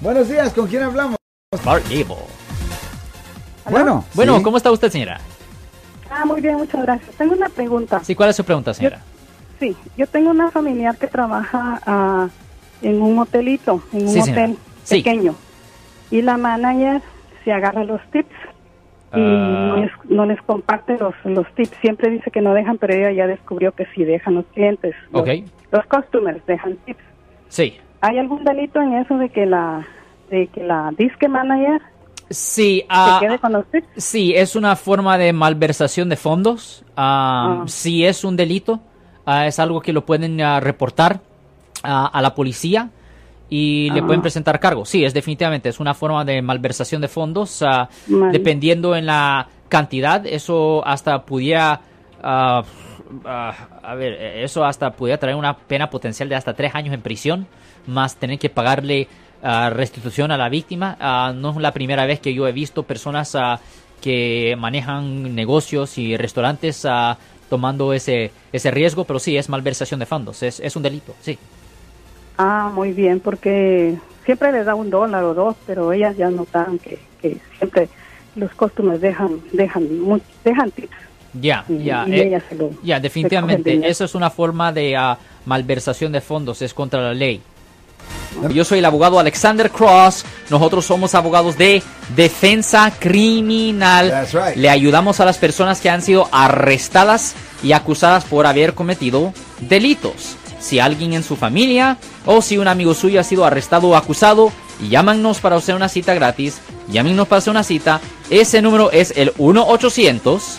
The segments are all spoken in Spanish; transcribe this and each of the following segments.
Buenos días, ¿con quién hablamos? Bart Gable. Bueno, Bueno, sí. ¿cómo está usted, señora? Ah, muy bien, muchas gracias. Tengo una pregunta. Sí, ¿cuál es su pregunta, señora? Sí, yo tengo una familiar que trabaja ah, en un hotelito, en un Sí, hotel Sí. pequeño. Y la manager se agarra los tips y Ah. no, les, no les comparte los, los tips. Siempre dice que no dejan, pero ella ya descubrió que sí dejan los clientes. Los, Ok. los customers dejan tips. Sí. ¿Hay algún delito en eso de que la de que la disque manager Sí, se ah, quede con los tips? sí, es una forma de malversación de fondos. Ah, Ah. Sí, es un delito. Ah, es algo que lo pueden ah, reportar ah, a la policía y le Ah. pueden presentar cargo. Sí, es definitivamente, es una forma de malversación de fondos. ah, dependiendo en la cantidad, eso hasta pudiera... a ver, eh, eso hasta pudiera traer una pena potencial de hasta tres años en prisión, más tener que pagarle ah, restitución a la víctima. Ah, no es la primera vez que yo he visto personas ah, que manejan negocios y restaurantes tomando ese, ese riesgo, pero sí, es malversación de fondos, es, es un delito, sí. Ah, muy bien, porque siempre les da un dólar o dos, pero ellas ya notaron que, que siempre los costumers dejan dejan dejan tips. Ya, ya. eh, Ya, definitivamente. Eso es una forma de ah, malversación de fondos, es contra la ley. Yo soy el abogado Alexander Cross. Nosotros somos abogados de defensa criminal. That's right. Le ayudamos a las personas que han sido arrestadas y acusadas por haber cometido delitos. Si alguien en su familia o si un amigo suyo ha sido arrestado o acusado, llámanos para hacer una cita gratis. Llámenos para hacer una cita. Ese número es el 1 800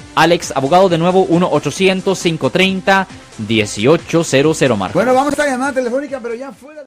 Alex, abogado de nuevo 1 800 530 1800 Marco. Bueno, vamos a llamada telefónica, pero ya fuera.